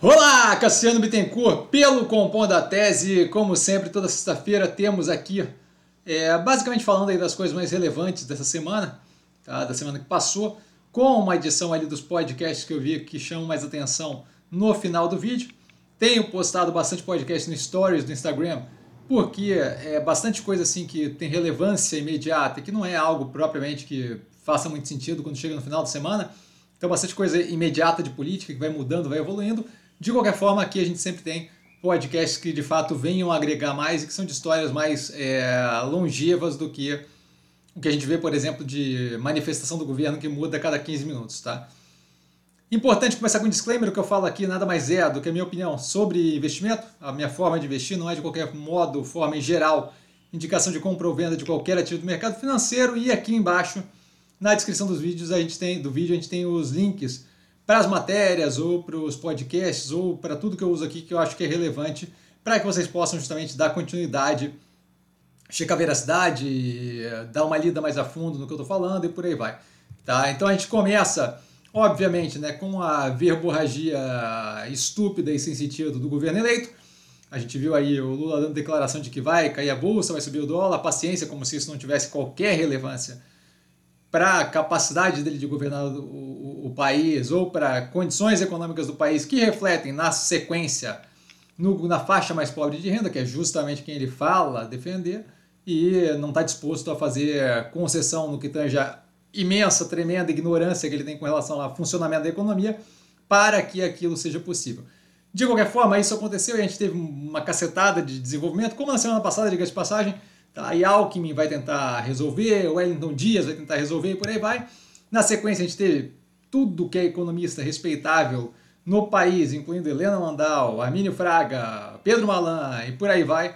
Olá, Cassiano Bittencourt, pelo Compondo da Tese. Como sempre, toda sexta-feira temos aqui, é, basicamente falando aí das coisas mais relevantes dessa semana, tá? da semana que passou, com uma edição ali dos podcasts que eu vi que chamam mais atenção no final do vídeo. Tenho postado bastante podcast no Stories do Instagram, porque é bastante coisa assim que tem relevância imediata, que não é algo propriamente que faça muito sentido quando chega no final da semana. Então, bastante coisa imediata de política que vai mudando, vai evoluindo. De qualquer forma, aqui a gente sempre tem podcasts que de fato venham agregar mais e que são de histórias mais é, longevas do que o que a gente vê, por exemplo, de manifestação do governo que muda a cada 15 minutos, tá? Importante começar com um disclaimer, o que eu falo aqui nada mais é do que a minha opinião sobre investimento, a minha forma de investir não é de qualquer modo, forma em geral, indicação de compra ou venda de qualquer ativo do mercado financeiro e aqui embaixo, na descrição dos vídeos, a gente tem, do vídeo, a gente tem os links para as matérias ou para os podcasts ou para tudo que eu uso aqui que eu acho que é relevante para que vocês possam justamente dar continuidade, checar a veracidade, dar uma lida mais a fundo no que eu estou falando e por aí vai. Tá? Então a gente começa Obviamente, né, com a verborragia estúpida e sem sentido do governo eleito, a gente viu aí o Lula dando declaração de que vai cair a bolsa, vai subir o dólar, paciência, como se isso não tivesse qualquer relevância para a capacidade dele de governar o país ou para condições econômicas do país que refletem na sequência no, na faixa mais pobre de renda, que é justamente quem ele fala defender, e não está disposto a fazer concessão no que tange imensa, tremenda ignorância que ele tem com relação ao funcionamento da economia para que aquilo seja possível. De qualquer forma, isso aconteceu e a gente teve uma cacetada de desenvolvimento, como na semana passada, diga de passagem, tá? e Alckmin vai tentar resolver, o Wellington Dias vai tentar resolver e por aí vai. Na sequência, a gente teve tudo que é economista respeitável no país, incluindo Helena Mandal, Armínio Fraga, Pedro Malan e por aí vai,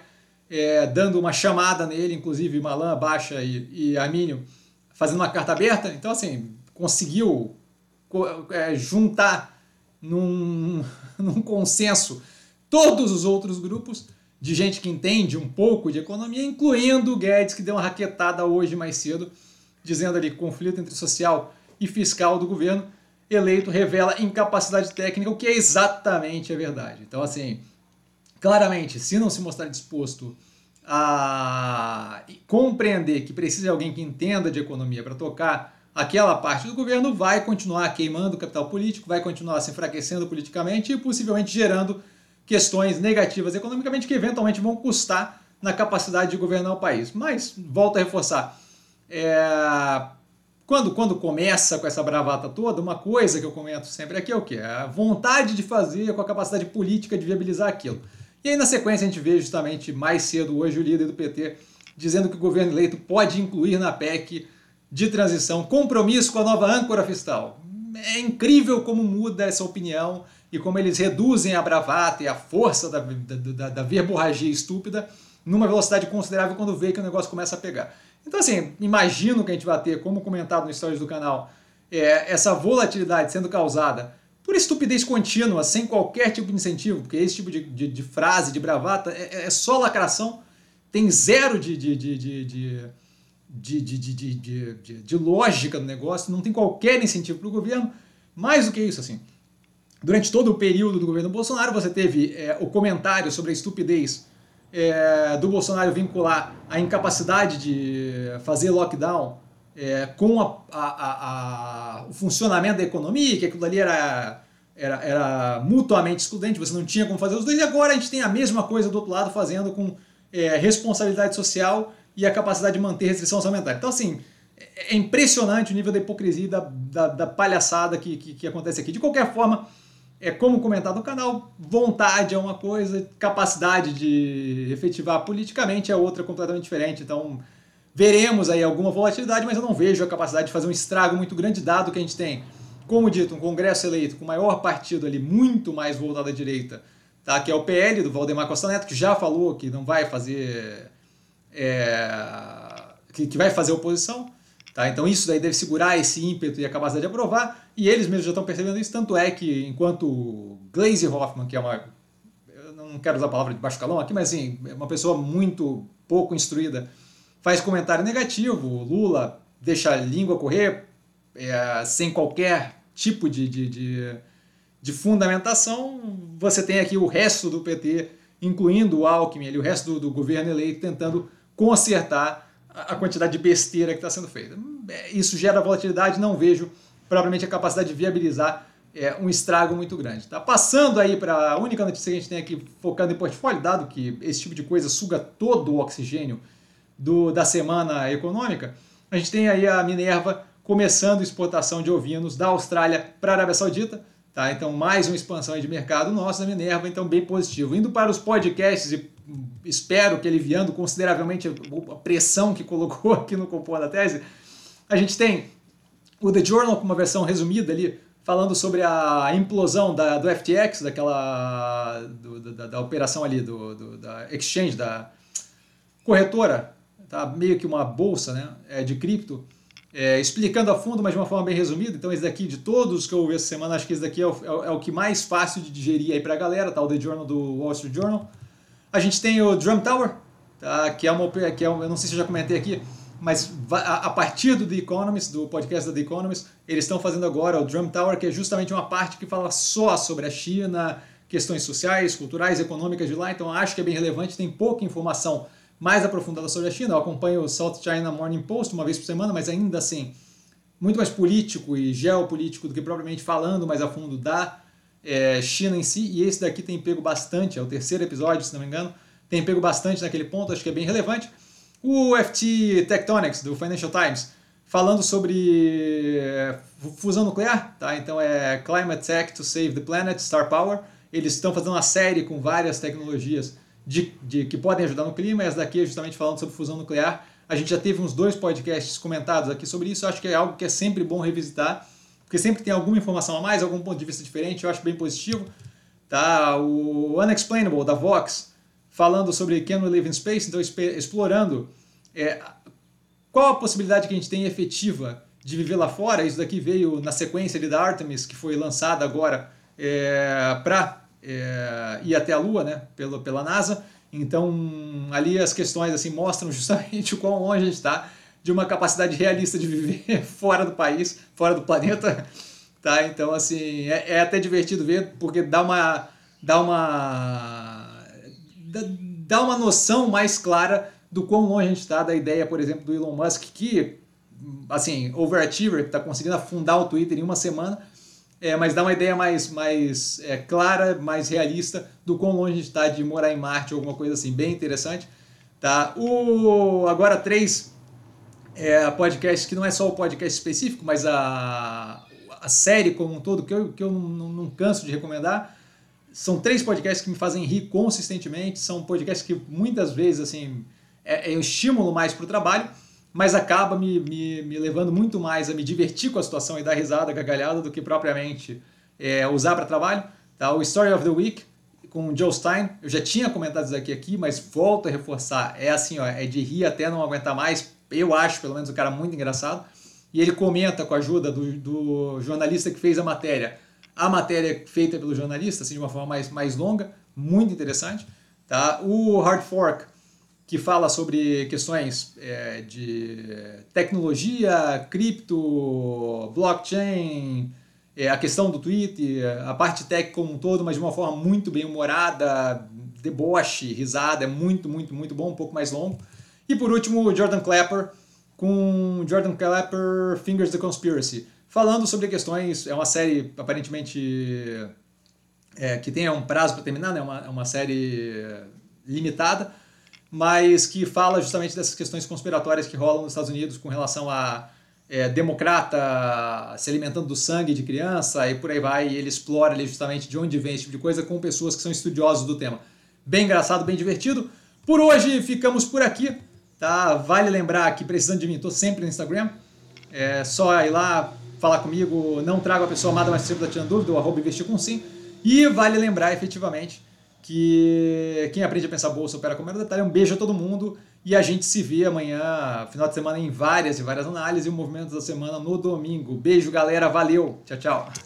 é, dando uma chamada nele, inclusive Malan, Baixa e, e Armínio, fazendo uma carta aberta. Então, assim, conseguiu é, juntar num, num consenso todos os outros grupos de gente que entende um pouco de economia, incluindo o Guedes, que deu uma raquetada hoje mais cedo, dizendo ali conflito entre social e fiscal do governo eleito revela incapacidade técnica, o que é exatamente a verdade. Então, assim, claramente, se não se mostrar disposto a compreender que precisa de alguém que entenda de economia para tocar aquela parte do governo, vai continuar queimando o capital político, vai continuar se enfraquecendo politicamente e possivelmente gerando questões negativas economicamente que eventualmente vão custar na capacidade de governar o país. Mas, volto a reforçar, é... quando, quando começa com essa bravata toda, uma coisa que eu comento sempre aqui é o quê? A vontade de fazer com a capacidade política de viabilizar aquilo. E aí, na sequência, a gente vê justamente mais cedo hoje o líder do PT dizendo que o governo eleito pode incluir na PEC de transição compromisso com a nova âncora fiscal. É incrível como muda essa opinião e como eles reduzem a bravata e a força da, da, da verborragia estúpida numa velocidade considerável quando vê que o negócio começa a pegar. Então, assim, imagino que a gente vai ter, como comentado no stories do canal, é, essa volatilidade sendo causada por estupidez contínua, sem qualquer tipo de incentivo, porque esse tipo de, de, de frase, de bravata, é, é, só lacração, tem zero de, de, de, lógica no negócio, não tem qualquer incentivo para o governo. Mais do que isso, assim, durante todo o período do governo Bolsonaro, você teve é, o comentário sobre a estupidez é, do Bolsonaro vincular a incapacidade de fazer lockdown é, com a, a, a, o funcionamento da economia, que aquilo ali era, era, era mutuamente excludente, você não tinha como fazer os dois, e agora a gente tem a mesma coisa do outro lado fazendo com é, responsabilidade social e a capacidade de manter restrição orçamentária. Então, assim, é, é impressionante o nível da hipocrisia da, da, da palhaçada que, que, que, acontece aqui. De qualquer forma, é como comentado no canal, vontade é uma coisa, capacidade de efetivar politicamente é outra completamente diferente. Então, Veremos aí alguma volatilidade, mas eu não vejo a capacidade de fazer um estrago muito grande, dado que a gente tem, como dito, um Congresso eleito com o maior partido ali, muito mais voltado à direita, tá? que é o PL do Valdemar Costa Neto, que já falou que não vai fazer. É, que, que vai fazer oposição. Tá? Então isso daí deve segurar esse ímpeto e a capacidade de aprovar, e eles mesmos já estão percebendo isso, tanto é que enquanto Glaze Hoffman, que é uma. Eu não quero usar a palavra de baixo calão aqui, mas assim, é uma pessoa muito pouco instruída faz comentário negativo, Lula deixa a língua correr é, sem qualquer tipo de, de, de, de fundamentação, você tem aqui o resto do PT, incluindo o Alckmin, o resto do, do governo eleito, tentando consertar a quantidade de besteira que está sendo feita. É, isso gera volatilidade, não vejo propriamente a capacidade de viabilizar é, um estrago muito grande. Tá? Passando aí para a única notícia que a gente tem aqui, focando em portfólio, dado que esse tipo de coisa suga todo o oxigênio do, da semana econômica, a gente tem aí a Minerva começando exportação de ovinos da Austrália para a Arábia Saudita. Tá? Então, mais uma expansão de mercado nosso da Minerva, então bem positivo. Indo para os podcasts, e espero que aliviando consideravelmente a pressão que colocou aqui no compor da tese, a gente tem o The Journal com uma versão resumida ali, falando sobre a implosão da, do FTX, daquela do, da, da, operação ali, do, do, da exchange, da corretora, tá? meio que uma bolsa né? É, de cripto, é, explicando a fundo, mas de uma forma bem resumida. Então, esse daqui, de todos que eu ouvi essa semana, acho que esse daqui é o, é o é que mais fácil de digerir aí para a galera, tá? o The Journal do Wall Street Journal. A gente tem o Drum Tower, tá? que é uma. Que é eu não sei se eu já comentei aqui, mas a, partir do The Economist, do podcast da The Economist, eles estão fazendo agora o Drum Tower, que é justamente uma parte que fala só sobre a China, questões sociais, culturais, econômicas de lá. Então, acho que é bem relevante, tem pouca informação mais aprofundada sobre a China. Eu acompanho o South China Morning Post uma vez por semana, mas ainda assim, muito mais político e geopolítico do que propriamente falando mais a fundo da é, China em si. E esse daqui tem pego bastante, é o terceiro episódio, se não me engano, tem pego bastante naquele ponto, acho que é bem relevante. O FT Tectonics, do Financial Times, falando sobre é, fusão nuclear, tá? Então é Climate Tech to Save the Planet, Star Power. Eles estão fazendo uma série com várias tecnologias de, de, que podem ajudar no clima, e essa daqui é justamente falando sobre fusão nuclear. A gente já teve uns dois podcasts comentados aqui sobre isso, acho que é algo que é sempre bom revisitar, porque sempre tem alguma informação a mais, algum ponto de vista diferente, eu acho bem positivo. Tá? O Unexplainable, da Vox, falando sobre Can We Live in Space, então explorando é, qual a possibilidade que a gente tem efetiva de viver lá fora. Isso daqui veio na sequência ali da Artemis, que foi lançada agora é, para é, ir até a Lua, né, pela, NASA. Então, ali as questões assim mostram justamente o quão longe a gente está de uma capacidade realista de viver fora do país, fora do planeta. Tá? Então, assim, é, é até divertido ver, porque dá uma, dá uma, dá, uma noção mais clara do quão longe a gente está da ideia, por exemplo, do Elon Musk, que, assim, overachiever, que está conseguindo afundar o Twitter em uma semana, é, mas dá uma ideia mais, mais é, clara, mais realista do quão longe a gente está de morar em Marte ou alguma coisa assim, bem interessante. Tá? O Agora três é, podcast que não é só o podcast específico, mas a, a série como um todo, que eu, que eu não, não canso de recomendar. São três podcasts que me fazem rir consistentemente, são podcasts que muitas vezes assim é, é um estímulo mais para o trabalho mas acaba me, me, me, levando muito mais a me divertir com a situação e dar risada, gargalhada, do que propriamente é, usar para trabalho. Tá? O Story of the Week com o Joe Stein, eu já tinha comentado isso aqui, aqui, mas volto a reforçar, é assim, ó, é de rir até não aguentar mais, eu acho pelo menos o cara muito engraçado, e ele comenta com a ajuda do, do jornalista que fez a matéria, a matéria feita pelo jornalista, assim, de uma forma mais, mais longa, muito interessante. Tá? O Hard Fork, que fala sobre questões é, de tecnologia, cripto, blockchain, é, a questão do Twitter, a parte tech como um todo, mas de uma forma muito bem humorada, deboche, risada, é muito, muito, muito bom, um pouco mais longo. E por último, o Jordan Clapper, com Jordan Clapper Fingers the Conspiracy, falando sobre questões, é uma série aparentemente é, que tem um prazo para terminar, né? uma, é uma série limitada, mas que fala justamente dessas questões conspiratórias que rolam nos Estados Unidos com relação a é, democrata se alimentando do sangue de criança e por aí vai, e ele explora ali justamente de onde vem esse tipo de coisa com pessoas que são estudiosos do tema. Bem engraçado, bem divertido. Por hoje ficamos por aqui, tá? Vale lembrar que precisando de mim, estou sempre no Instagram. É só ir lá falar comigo, não trago a pessoa amada, mas sempre está tirando dúvida, o arroba investir com sim. E vale lembrar efetivamente que quem aprende a pensar bolsa opera com o detalhe. Um beijo a todo mundo e a gente se vê amanhã, final de semana, em várias e várias análises e o movimento da semana no domingo. Beijo, galera. Valeu. Tchau, tchau.